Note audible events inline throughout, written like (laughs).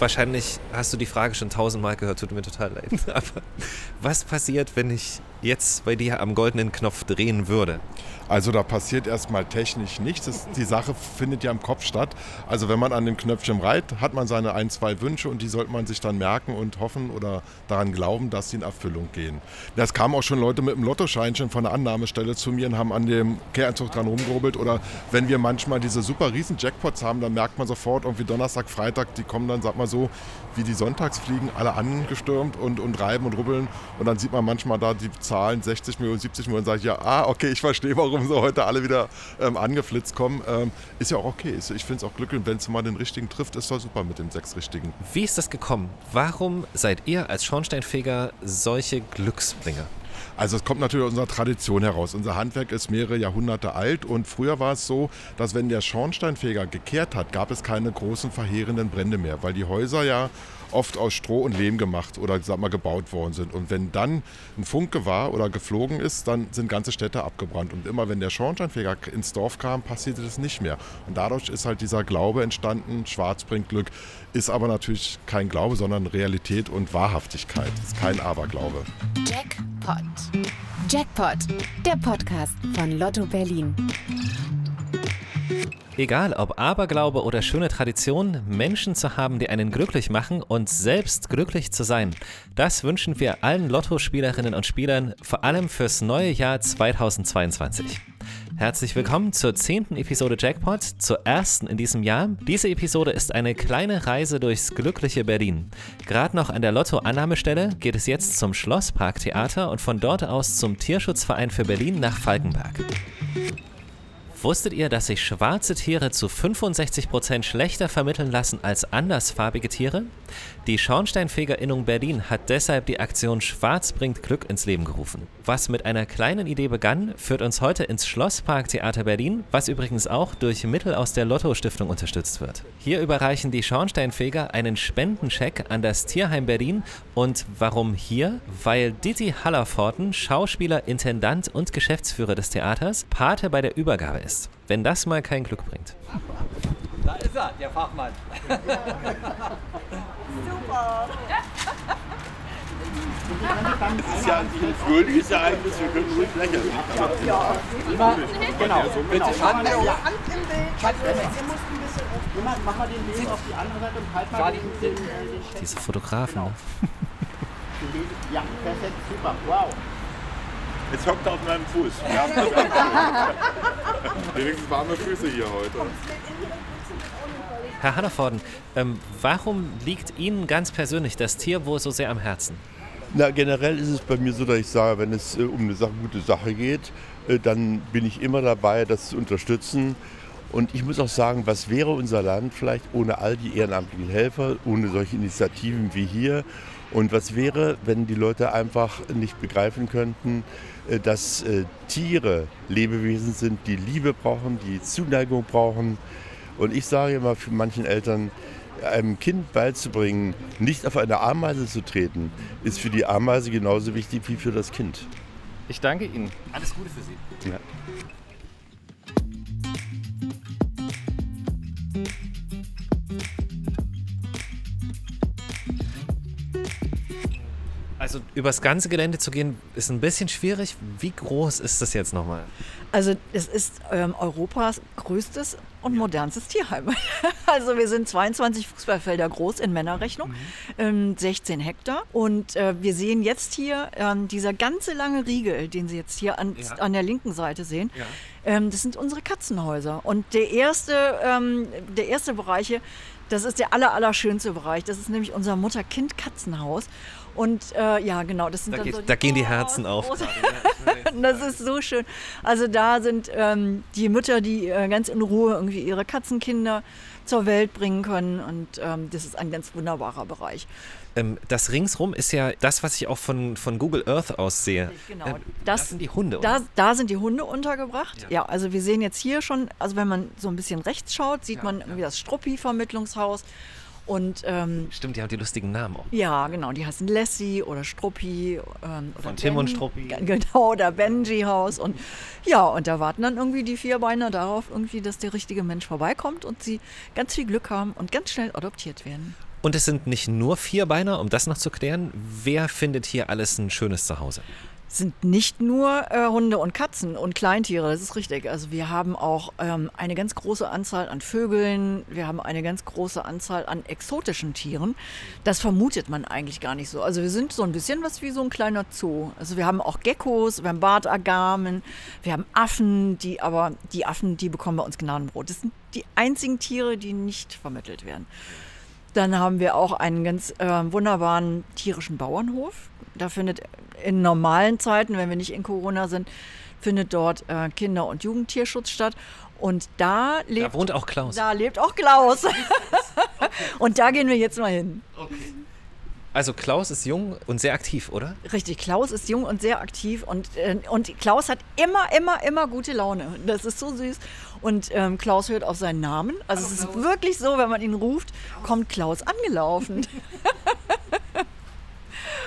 wahrscheinlich hast du die Frage schon tausendmal gehört, tut mir total leid. (laughs) Aber was passiert, wenn ich jetzt bei dir am goldenen Knopf drehen würde? Also da passiert erstmal technisch nichts. Das, die Sache findet ja im Kopf statt. Also wenn man an dem Knöpfchen reiht, hat man seine ein, zwei Wünsche und die sollte man sich dann merken und hoffen oder daran glauben, dass sie in Erfüllung gehen. Das kamen auch schon Leute mit dem Lottoscheinchen von der Annahmestelle zu mir und haben an dem Kehranzug dran rumgehobelt. Oder wenn wir manchmal diese super riesen Jackpots haben, dann merkt man sofort irgendwie Donnerstag, Freitag, die kommen dann, sag mal so, wie die Sonntagsfliegen alle angestürmt und, und reiben und rubbeln. Und dann sieht man manchmal da die Zahlen 60 Millionen, 70 Millionen und sagt, ja, ah, okay, ich verstehe, warum sie heute alle wieder ähm, angeflitzt kommen. Ähm, ist ja auch okay. Ich finde es auch glücklich, wenn es mal den richtigen trifft, ist doch super mit den sechs richtigen. Wie ist das gekommen? Warum seid ihr als Schornsteinfeger solche Glücksbringer? Also es kommt natürlich aus unserer Tradition heraus. Unser Handwerk ist mehrere Jahrhunderte alt und früher war es so, dass wenn der Schornsteinfeger gekehrt hat, gab es keine großen verheerenden Brände mehr, weil die Häuser ja oft aus Stroh und Lehm gemacht oder sag mal, gebaut worden sind. Und wenn dann ein Funke war oder geflogen ist, dann sind ganze Städte abgebrannt. Und immer wenn der Schornsteinfeger ins Dorf kam, passierte das nicht mehr. Und dadurch ist halt dieser Glaube entstanden, Schwarz bringt Glück, ist aber natürlich kein Glaube, sondern Realität und Wahrhaftigkeit. Ist kein Aberglaube. Jackpot. Jackpot, der Podcast von Lotto Berlin. Egal ob Aberglaube oder schöne Tradition, Menschen zu haben, die einen glücklich machen und selbst glücklich zu sein, das wünschen wir allen Lottospielerinnen und Spielern, vor allem fürs neue Jahr 2022. Herzlich willkommen zur zehnten Episode Jackpot, zur ersten in diesem Jahr. Diese Episode ist eine kleine Reise durchs glückliche Berlin. Gerade noch an der Lotto-Annahmestelle geht es jetzt zum Schlossparktheater und von dort aus zum Tierschutzverein für Berlin nach Falkenberg. Wusstet ihr, dass sich schwarze Tiere zu 65% schlechter vermitteln lassen als andersfarbige Tiere? Die Schornsteinfegerinnung Berlin hat deshalb die Aktion Schwarz bringt Glück ins Leben gerufen. Was mit einer kleinen Idee begann, führt uns heute ins Schlossparktheater Berlin, was übrigens auch durch Mittel aus der Lotto-Stiftung unterstützt wird. Hier überreichen die Schornsteinfeger einen Spendencheck an das Tierheim Berlin und warum hier? Weil Didi Hallerforten, Schauspieler, Intendant und Geschäftsführer des Theaters, Pate bei der Übergabe ist. Wenn das mal kein Glück bringt. Da ist er, der Fachmann. Super. Es ist ja ein fröhliches Ereignis, wir können ruhig lächeln. Ja, immer, genau. Bitte Hand, Hand, Hand im Bild. Ein bisschen auf. mach mal den Weg auf die andere Seite und halt mal den, den Diese Fotografen, ne? Ja, perfekt, super, wow. Jetzt hockt er auf meinem Fuß. Ja, Wenigstens warme Füße hier heute. Herr Hallervorden, ähm, warum liegt Ihnen ganz persönlich das Tier wohl so sehr am Herzen? Na, generell ist es bei mir so, dass ich sage, wenn es äh, um eine Sache, gute Sache geht, äh, dann bin ich immer dabei, das zu unterstützen. Und ich muss auch sagen, was wäre unser Land vielleicht ohne all die ehrenamtlichen Helfer, ohne solche Initiativen wie hier? Und was wäre, wenn die Leute einfach nicht begreifen könnten, äh, dass äh, Tiere Lebewesen sind, die Liebe brauchen, die Zuneigung brauchen. Und ich sage immer für manchen Eltern, einem Kind beizubringen, nicht auf eine Ameise zu treten, ist für die Ameise genauso wichtig wie für das Kind. Ich danke Ihnen. Alles Gute für Sie. Ja. Also übers ganze Gelände zu gehen, ist ein bisschen schwierig. Wie groß ist das jetzt nochmal? Also es ist ähm, Europas größtes und modernstes Tierheim. (laughs) Also wir sind 22 Fußballfelder groß in Männerrechnung, ähm, 16 Hektar. Und äh, wir sehen jetzt hier ähm, dieser ganze lange Riegel, den Sie jetzt hier an, Ja. an der linken Seite sehen. Ja. Ähm, das sind unsere Katzenhäuser. Und der erste, ähm, der erste Bereich hier, das ist der aller, allerschönste Bereich. Das ist nämlich unser Mutter-Kind-Katzenhaus. Und äh, ja, genau, das sind Da, dann geht, so die da gehen die Herzen auf. (laughs) das ist so schön. Also da sind ähm, die Mütter, die äh, ganz in Ruhe irgendwie ihre Katzenkinder zur Welt bringen können. Und ähm, das ist ein ganz wunderbarer Bereich. Ähm, das ringsrum ist ja das, was ich auch von, von Google Earth aus sehe. Genau. Ähm, das, Das- sind die Hunde? Da, da sind die Hunde untergebracht. Ja. also wir sehen jetzt hier schon, also wenn man so ein bisschen rechts schaut, sieht Ja, man ja. irgendwie das Struppi-Vermittlungshaus. Und ähm, Stimmt, die haben die lustigen Namen auch. ja, genau, die heißen Lassie oder Struppi. Ähm, oder Von Tim und Struppi. Genau, oder Benji Haus. Und ja, und da warten dann irgendwie die Vierbeiner darauf, irgendwie, dass der richtige Mensch vorbeikommt und sie ganz viel Glück haben und ganz schnell adoptiert werden. Und es sind nicht nur Vierbeiner, um das noch zu klären. Wer findet hier alles ein schönes Zuhause? Sind nicht nur äh, Hunde und Katzen und Kleintiere, das ist richtig. Also wir haben auch ähm, eine ganz große Anzahl an Vögeln, wir haben eine ganz große Anzahl an exotischen Tieren. Das vermutet man eigentlich gar nicht so. Also wir sind so ein bisschen was wie so ein kleiner Zoo. Also wir haben auch Geckos, wir haben Bartagamen, wir haben Affen, die aber, die Affen, die bekommen bei uns Gnadenbrot. Das sind die einzigen Tiere, die nicht vermittelt werden. Dann haben wir auch einen ganz äh, wunderbaren tierischen Bauernhof. Da findet in normalen Zeiten, wenn wir nicht in Corona sind, findet dort äh, Kinder- und Jugendtierschutz statt. Und da lebt, Da wohnt auch Klaus. da lebt auch Klaus. (laughs) und da gehen wir jetzt mal hin. Also Klaus ist jung und sehr aktiv, oder? Richtig, Klaus ist jung und sehr aktiv und, äh, und Klaus hat immer, immer, immer gute Laune. Das ist so süß. Und ähm, Klaus hört auf seinen Namen. Also es ist wirklich so, wenn man ihn ruft, kommt Klaus angelaufen. (laughs)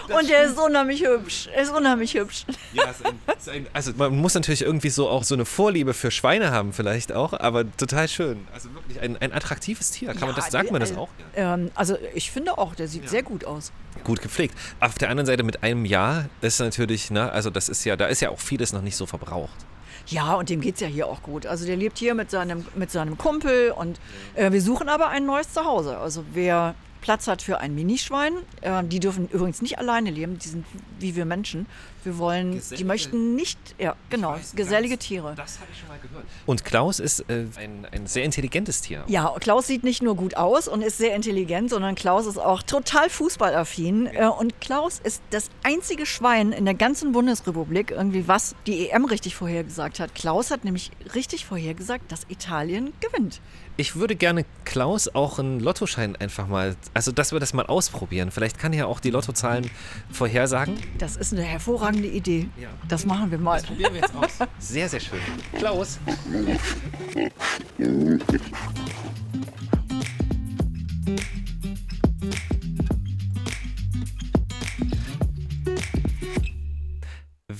(laughs) und er ist unheimlich hübsch. Er ist unheimlich hübsch. Ja, ist ein, ist ein, also man muss natürlich irgendwie so auch so eine Vorliebe für Schweine haben vielleicht auch, aber total schön. Also wirklich ein, ein attraktives Tier. Kann man das, sagt man das äh, auch? Ähm, also ich finde auch, der sieht sehr gut aus. Gut gepflegt. Auf der anderen Seite mit einem Jahr, das ist natürlich, ne, also das ist ja, da ist ja auch vieles noch nicht so verbraucht. Ja, und dem geht es ja hier auch gut. Also der lebt hier mit seinem, mit seinem Kumpel und äh, wir suchen aber ein neues Zuhause. Also wer Platz hat für ein Minischwein, äh, die dürfen übrigens nicht alleine leben, die sind wie wir Menschen. Wir wollen, die Gesellige- möchten nicht, ja genau, gesellige Tiere. Das habe ich schon mal gehört. Und Klaus ist äh, ein, ein sehr intelligentes Tier. Ja, Klaus sieht nicht nur gut aus und ist sehr intelligent, sondern Klaus ist auch total fußballaffin. Äh, Und Klaus ist das einzige Schwein in der ganzen Bundesrepublik, irgendwie was die EM richtig vorhergesagt hat. Klaus hat nämlich richtig vorhergesagt, dass Italien gewinnt. Ich würde gerne Klaus auch einen Lottoschein einfach mal, also dass wir das mal ausprobieren. Vielleicht kann er auch die Lottozahlen vorhersagen. Das ist eine hervorragende Idee. Ja. Das machen wir mal. Probieren wir jetzt aus. Sehr, sehr schön. Klaus. (laughs)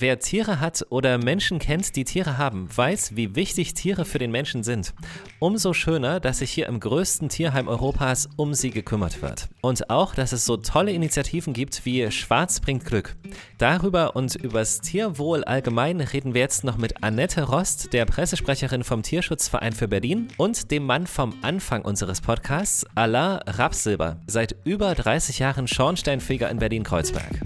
Wer Tiere hat oder Menschen kennt, die Tiere haben, weiß, wie wichtig Tiere für den Menschen sind. Umso schöner, dass sich hier im größten Tierheim Europas um sie gekümmert wird. Und auch, dass es so tolle Initiativen gibt wie Schwarz bringt Glück. Darüber und übers Tierwohl allgemein reden wir jetzt noch mit Annette Rost, der Pressesprecherin vom Tierschutzverein für Berlin und dem Mann vom Anfang unseres Podcasts, Alain Rapsilber, seit über 30 Jahren Schornsteinfeger in Berlin-Kreuzberg.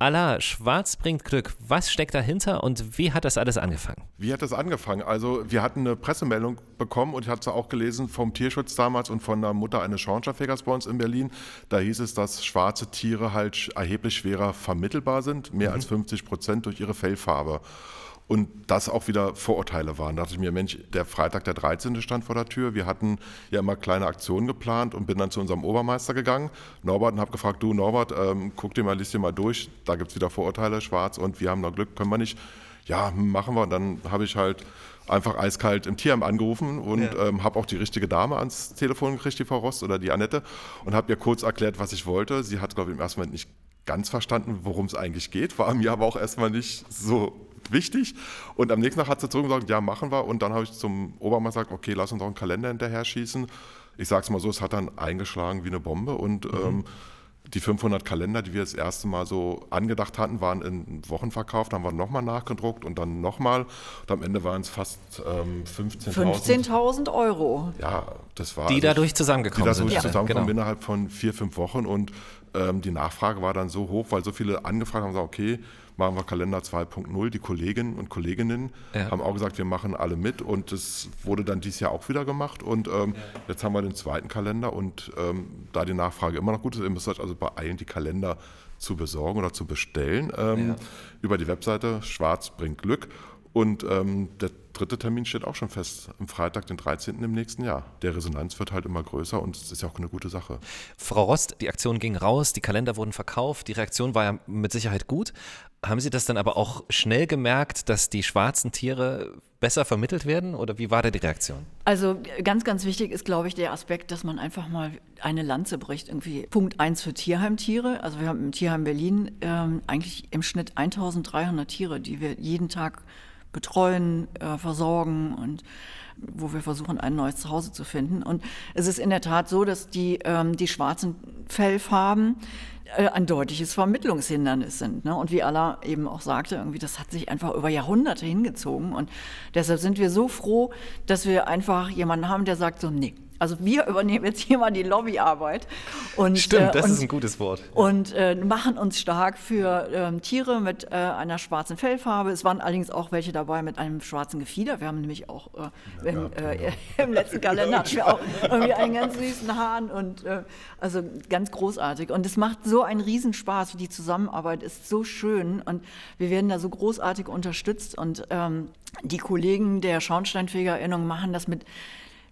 Allah, Schwarz bringt Glück. Was steckt dahinter und wie hat das alles angefangen? Wie hat das angefangen? Also wir hatten eine Pressemeldung bekommen und ich hatte es auch gelesen vom Tierschutz damals und von der Mutter eines Schornsteinfegers bei uns in Berlin. Da hieß es, dass schwarze Tiere halt erheblich schwerer vermittelbar sind, mehr als 50 Prozent durch ihre Fellfarbe. Und das auch wieder Vorurteile waren. Da dachte ich mir, Mensch, der Freitag, der 13. stand vor der Tür. Wir hatten ja immer kleine Aktionen geplant und bin dann zu unserem Obermeister gegangen, Norbert, und habe gefragt, du Norbert, ähm, guck dir mal, liest dir mal durch. Da gibt es wieder Vorurteile, schwarz und wir haben noch Glück, können wir nicht. Ja, machen wir. Und dann habe ich halt einfach eiskalt im Tierheim angerufen und ähm, habe auch die richtige Dame ans Telefon gekriegt, die Frau Rost oder die Annette, und habe ihr kurz erklärt, was ich wollte. Sie hat, glaube ich, im ersten Moment nicht ganz verstanden, worum es eigentlich geht, war mir aber auch erstmal nicht so wichtig. Und am nächsten Tag hat sie zurück gesagt, ja, machen wir. Und dann habe ich zum Obermeister gesagt, okay, lass uns doch einen Kalender hinterher schießen. Ich sage es mal so, es hat dann eingeschlagen wie eine Bombe. Und ähm, die 500 Kalender, die wir das erste Mal so angedacht hatten, waren in Wochenverkauf. Dann haben wir nochmal nachgedruckt und dann nochmal. Und am Ende waren es fast ähm, 15.000. 15.000 Euro. Ja, das war Die also- dadurch die zusammengekommen dadurch sind. zusammenkommen genau. innerhalb von vier, fünf Wochen und ähm, die Nachfrage war dann so hoch, weil so viele angefragt haben, gesagt, okay, machen wir Kalender 2.0. Die Kolleginnen und Kolleginnen Ja. haben auch gesagt, wir machen alle mit und das wurde dann dieses Jahr auch wieder gemacht und ähm, jetzt haben wir den zweiten Kalender und ähm, da die Nachfrage immer noch gut ist, ihr müsst euch also beeilen, die Kalender zu besorgen oder zu bestellen ähm, Ja. über die Webseite Schwarz bringt Glück und ähm, der dritte Termin steht auch schon fest, am Freitag, den 13. im nächsten Jahr. Der Resonanz wird halt immer größer und es ist ja auch eine gute Sache. Frau Rost, die Aktion ging raus, die Kalender wurden verkauft, die Reaktion war ja mit Sicherheit gut. Haben Sie das dann aber auch schnell gemerkt, dass die schwarzen Tiere besser vermittelt werden oder wie war da die Reaktion? Also ganz, ganz wichtig ist, glaube ich, der Aspekt, dass man einfach mal eine Lanze bricht. Irgendwie Punkt eins für Tierheimtiere. Also wir haben im Tierheim Berlin ähm, eigentlich im Schnitt 1300 Tiere, die wir jeden Tag betreuen, äh, versorgen und wo wir versuchen, ein neues Zuhause zu finden. Und es ist in der Tat so, dass die, ähm, die schwarzen Fellfarben äh, ein deutliches Vermittlungshindernis sind. Ne? Und wie Allah eben auch sagte, irgendwie, das hat sich einfach über Jahrhunderte hingezogen. Und deshalb sind wir so froh, dass wir einfach jemanden haben, der sagt so, nee, also wir übernehmen jetzt hier mal die Lobbyarbeit. Und, Stimmt, das äh, und, ist ein gutes Wort. Und äh, machen uns stark für ähm, Tiere mit äh, einer schwarzen Fellfarbe. Es waren allerdings auch welche dabei mit einem schwarzen Gefieder. Wir haben nämlich auch äh, im, äh, (laughs) im letzten Kalender hatten wir auch irgendwie einen ganz süßen Hahn und äh, also ganz großartig. Und es macht so einen Riesenspaß. Die Zusammenarbeit ist so schön und wir werden da so großartig unterstützt und ähm, die Kollegen der Schornsteinfegererinnung machen das mit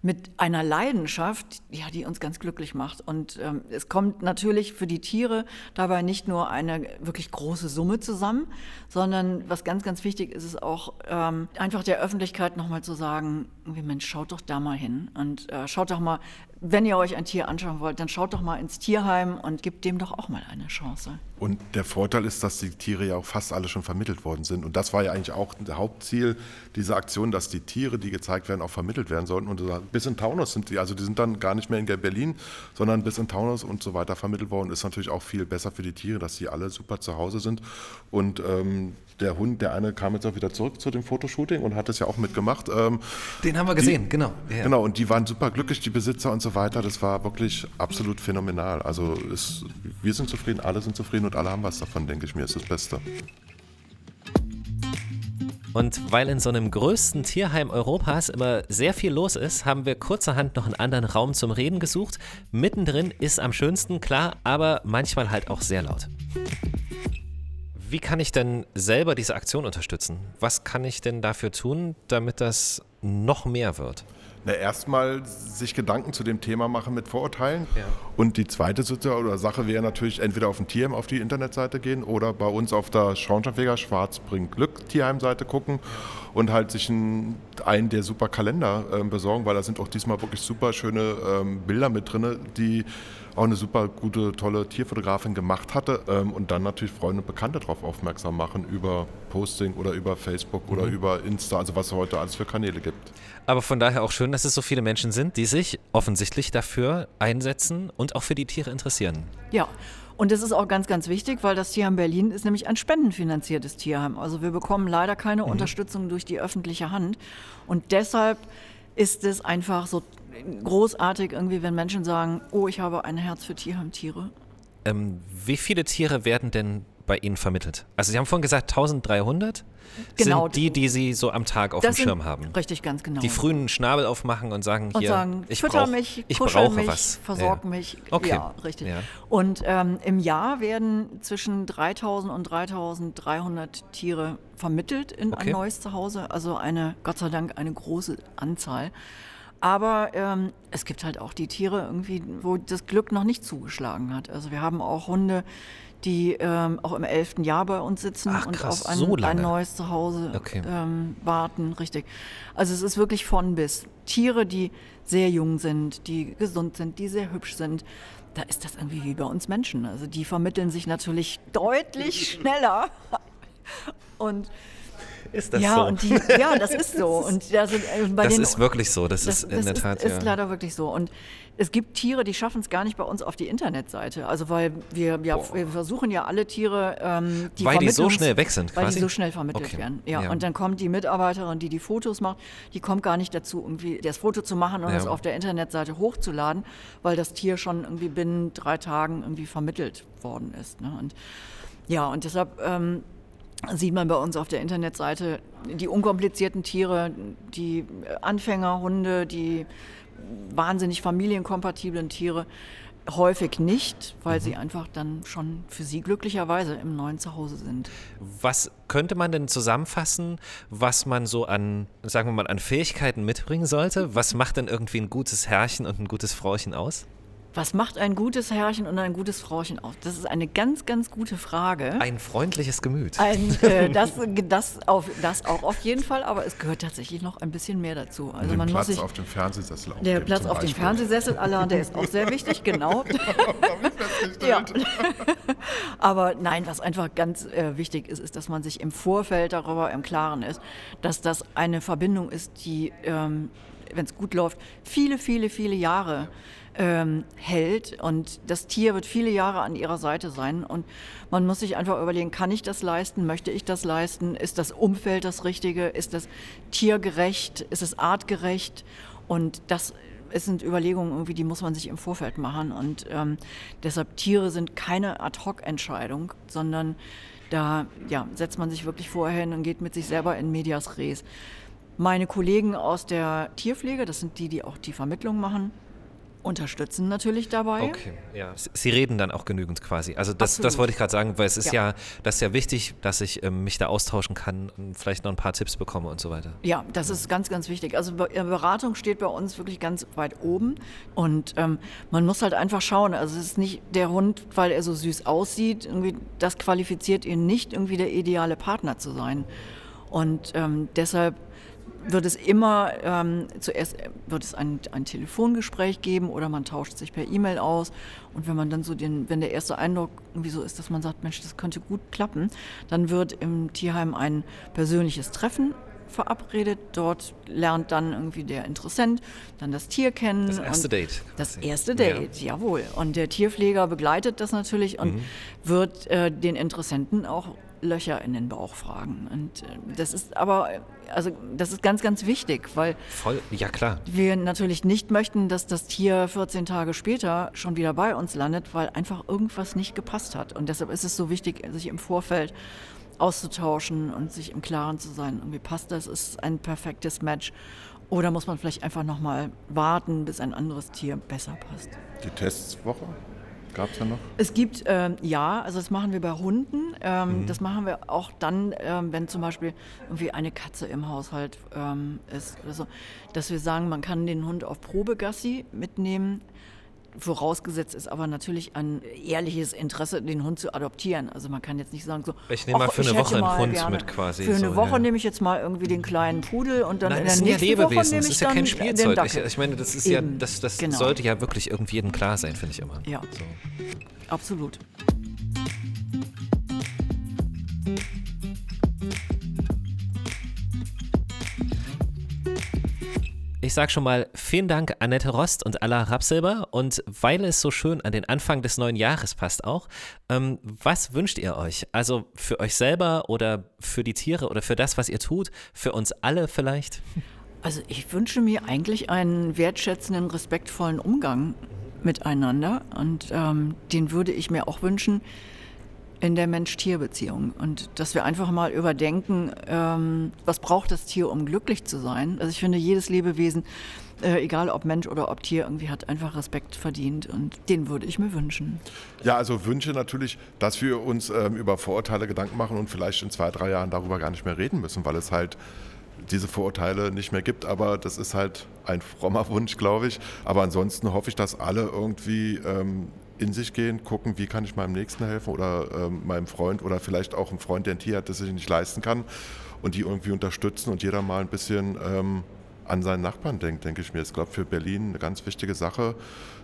mit einer Leidenschaft, ja, die uns ganz glücklich macht. Und ähm, es kommt natürlich für die Tiere dabei nicht nur eine wirklich große Summe zusammen, sondern was ganz, ganz wichtig ist, ist auch ähm, einfach der Öffentlichkeit nochmal zu sagen, Mensch, schaut doch da mal hin und äh, schaut doch mal, wenn ihr euch ein Tier anschauen wollt, dann schaut doch mal ins Tierheim und gebt dem doch auch mal eine Chance. Und der Vorteil ist, dass die Tiere ja auch fast alle schon vermittelt worden sind. Und das war ja eigentlich auch das Hauptziel dieser Aktion, dass die Tiere, die gezeigt werden, auch vermittelt werden sollten. Und bis in Taunus sind die, also die sind dann gar nicht mehr in Berlin, sondern bis in Taunus und so weiter vermittelt worden. Ist natürlich auch viel besser für die Tiere, dass sie alle super zu Hause sind. Und ähm, der Hund, der eine kam jetzt auch wieder zurück zu dem Fotoshooting und hat es ja auch mitgemacht. Ähm, Den haben wir gesehen, die, genau. Ja. Genau, und die waren super glücklich, die Besitzer und so weiter. Das war wirklich absolut phänomenal. Also es, wir sind zufrieden, alle sind zufrieden und alle haben was davon, denke ich mir. ist das Beste. Und weil in so einem größten Tierheim Europas immer sehr viel los ist, haben wir kurzerhand noch einen anderen Raum zum Reden gesucht. Mittendrin ist am schönsten, klar, aber manchmal halt auch sehr laut. Wie kann ich denn selber diese Aktion unterstützen? Was kann ich denn dafür tun, damit das noch mehr wird? Na, erstmal sich Gedanken zu dem Thema machen mit Vorurteilen. Ja. Und die zweite oder Sache wäre natürlich entweder auf dem Tierheim auf die Internetseite gehen oder bei uns auf der Schornsteinfeger Schwarz bringt Glück Tierheimseite gucken und halt sich einen, einen der super Kalender äh, besorgen, weil da sind auch diesmal wirklich super schöne ähm, Bilder mit drin, die auch eine super gute, tolle Tierfotografin gemacht hatte ähm, und dann natürlich Freunde und Bekannte darauf aufmerksam machen über Posting oder über Facebook mhm. oder über Insta, also was es heute alles für Kanäle gibt. Aber von daher auch schön, dass es so viele Menschen sind, die sich offensichtlich dafür einsetzen und auch für die Tiere interessieren. Ja. Und das ist auch ganz, ganz wichtig, weil das Tierheim Berlin ist nämlich ein spendenfinanziertes Tierheim. Also wir bekommen leider keine mhm. Unterstützung durch die öffentliche Hand. Und deshalb ist es einfach so großartig irgendwie, wenn Menschen sagen, oh, ich habe ein Herz für Tierheimtiere. Ähm, wie viele Tiere werden denn bei Ihnen vermittelt? Also Sie haben vorhin gesagt 1300 genau, sind die, die Sie so am Tag auf dem Schirm haben. Richtig, ganz genau. Die frühen Schnabel aufmachen und sagen, und hier, sagen, ich fütter brauch, mich, ich brauche mich, was. versorg ja. mich. Okay. Ja, richtig. Ja. Und ähm, im Jahr werden zwischen 3000 und 3300 Tiere vermittelt in okay. ein neues Zuhause. Also eine, Gott sei Dank, eine große Anzahl. Aber ähm, es gibt halt auch die Tiere irgendwie, wo das Glück noch nicht zugeschlagen hat. Also wir haben auch Hunde, die ähm, auch im elften Jahr bei uns sitzen Ach, und krass, auf ein, so ein neues Zuhause okay. ähm, warten, richtig. Also es ist wirklich von bis. Tiere, die sehr jung sind, die gesund sind, die sehr hübsch sind, da ist das irgendwie wie bei uns Menschen. Also die vermitteln sich natürlich deutlich (laughs) schneller. Und ist das ja, so? Und die, ja, das ist so. (laughs) Und da sind, äh, bei das den, ist wirklich so, das, das ist in der ist, Tat. ist ja. leider wirklich so. Und es gibt Tiere, die schaffen es gar nicht bei uns auf die Internetseite. Also weil wir, ja, wir versuchen ja alle Tiere, ähm, die Weil die so schnell weg sind Weil quasi? die so schnell vermittelt okay. werden. Ja, ja, Und dann kommt die Mitarbeiterin, die die Fotos macht, die kommt gar nicht dazu, irgendwie das Foto zu machen und Ja. es auf der Internetseite hochzuladen, weil das Tier schon irgendwie binnen drei Tagen irgendwie vermittelt worden ist. Ne? Und ja, und deshalb ähm, sieht man bei uns auf der Internetseite die unkomplizierten Tiere, die Anfängerhunde, die wahnsinnig familienkompatiblen Tiere. Häufig nicht, weil sie einfach dann schon für sie glücklicherweise im neuen Zuhause sind. Was könnte man denn zusammenfassen, was man so an, sagen wir mal, an Fähigkeiten mitbringen sollte? Was macht denn irgendwie ein gutes Herrchen und ein gutes Frauchen aus? Was macht ein gutes Herrchen und ein gutes Frauchen aus? Das ist eine ganz, ganz gute Frage. Ein freundliches Gemüt. Ein, (laughs) äh, das, das, auf, das auch auf jeden Fall, aber es gehört tatsächlich noch ein bisschen mehr dazu. Also man Platz muss sich, auf dem Fernsehsessel der aufgeben, Platz auf dem. Fernsehsessel, Alain, der ist auch sehr wichtig, genau. (laughs) ja. (laughs) Aber nein, was einfach ganz äh, wichtig ist, ist, dass man sich im Vorfeld darüber im Klaren ist, dass das eine Verbindung ist, die ähm, wenn es gut läuft, viele, viele, viele Jahre ähm, hält. Und das Tier wird viele Jahre an ihrer Seite sein. Und man muss sich einfach überlegen, kann ich das leisten? Möchte ich das leisten? Ist das Umfeld das Richtige? Ist das tiergerecht? Ist es artgerecht? Und das es sind Überlegungen, irgendwie, die muss man sich im Vorfeld machen. Und ähm, deshalb Tiere sind keine Ad-Hoc-Entscheidung, sondern da ja, setzt man sich wirklich vorher hin und geht mit sich selber in Medias Res. Meine Kollegen aus der Tierpflege, das sind die, die auch die Vermittlung machen, unterstützen natürlich dabei. Okay, ja. Sie reden dann auch genügend quasi. Also das, das wollte ich gerade sagen, weil es ist ja, ja das ist ja wichtig, dass ich ähm, mich da austauschen kann und vielleicht noch ein paar Tipps bekomme und so weiter. Ja, das ist ganz, ganz wichtig. Also äh, Beratung steht bei uns wirklich ganz weit oben und ähm, man muss halt einfach schauen. Also es ist nicht der Hund, weil er so süß aussieht, irgendwie das qualifiziert ihn nicht, irgendwie der ideale Partner zu sein. Und ähm, deshalb wird es immer, ähm, zuerst wird es ein, ein Telefongespräch geben oder man tauscht sich per E-Mail aus. Und wenn man dann so den, wenn der erste Eindruck irgendwie so ist, dass man sagt, Mensch, das könnte gut klappen, dann wird im Tierheim ein persönliches Treffen verabredet. Dort lernt dann irgendwie der Interessent dann das Tier kennen. Das erste Date. Das erste Date, ja. jawohl. Und der Tierpfleger begleitet das natürlich und mhm. wird äh, den Interessenten auch Löcher in den Bauch fragen. Und äh, das ist aber, also das ist ganz, ganz wichtig, weil Voll, ja klar. wir natürlich nicht möchten, dass das Tier 14 Tage später schon wieder bei uns landet, weil einfach irgendwas nicht gepasst hat. Und deshalb ist es so wichtig, sich im Vorfeld auszutauschen und sich im Klaren zu sein, irgendwie passt das, ist ein perfektes Match. Oder muss man vielleicht einfach nochmal warten, bis ein anderes Tier besser passt? Die Testswoche? Gab es ja noch? Es gibt, ähm, ja, also das machen wir bei Hunden. Ähm, mhm. Das machen wir auch dann, ähm, wenn zum Beispiel irgendwie eine Katze im Haushalt ähm, ist oder so, dass wir sagen, man kann den Hund auf Probegassi mitnehmen. Vorausgesetzt ist aber natürlich ein ehrliches Interesse, den Hund zu adoptieren. Also man kann jetzt nicht sagen so. Ich nehme mal für eine Woche einen Hund gerne. mit quasi. Für eine so, Woche ja. nehme ich jetzt mal irgendwie den kleinen Pudel und dann Nein, in der nächsten ja Lebewesen. Woche nehme ich ist ja kein Spielzeug. Ich, ich, meine, das ist Eben. ja, das, das genau. sollte ja wirklich irgendwie jedem klar sein, finde ich immer. Ja. So. Absolut. Sage schon mal vielen Dank Annette Rost und Alla Rapsilber und weil es so schön an den Anfang des neuen Jahres passt auch, ähm, was wünscht ihr euch? Also für euch selber oder für die Tiere oder für das, was ihr tut, für uns alle vielleicht? (laughs) Also ich wünsche mir eigentlich einen wertschätzenden, respektvollen Umgang miteinander und ähm, den würde ich mir auch wünschen, in der Mensch-Tier-Beziehung und dass wir einfach mal überdenken, ähm, was braucht das Tier, um glücklich zu sein. Also ich finde, jedes Lebewesen, äh, egal ob Mensch oder ob Tier, irgendwie hat einfach Respekt verdient und den würde ich mir wünschen. Ja, also wünsche natürlich, dass wir uns ähm, über Vorurteile Gedanken machen und vielleicht in zwei, drei Jahren darüber gar nicht mehr reden müssen, weil es halt diese Vorurteile nicht mehr gibt. Aber das ist halt ein frommer Wunsch, glaube ich. Aber ansonsten hoffe ich, dass alle irgendwie ähm, in sich gehen, gucken, wie kann ich meinem Nächsten helfen oder ähm, meinem Freund oder vielleicht auch einem Freund, der ein Tier hat, das sich nicht leisten kann und die irgendwie unterstützen und jeder mal ein bisschen ähm, an seinen Nachbarn denkt, denke ich mir. Ich glaube, für Berlin eine ganz wichtige Sache.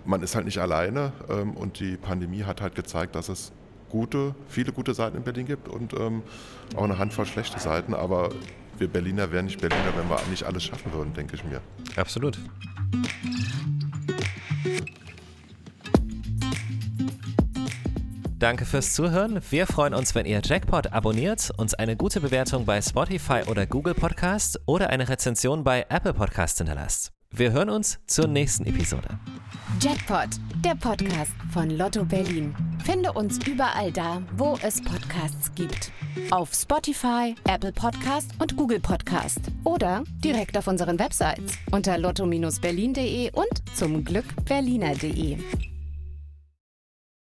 Man ist halt nicht alleine ähm, und die Pandemie hat halt gezeigt, dass es gute, viele gute Seiten in Berlin gibt und ähm, auch eine Handvoll schlechte Seiten, aber wir Berliner wären nicht Berliner, wenn wir nicht alles schaffen würden, denke ich mir. Absolut. Danke fürs Zuhören. Wir freuen uns, wenn ihr Jackpot abonniert, uns eine gute Bewertung bei Spotify oder Google Podcast oder eine Rezension bei Apple Podcast hinterlasst. Wir hören uns zur nächsten Episode. Jackpot, der Podcast von Lotto Berlin. Finde uns überall da, wo es Podcasts gibt. Auf Spotify, Apple Podcast und Google Podcast. Oder direkt auf unseren Websites unter lotto-berlin.de und zum Glück berliner.de.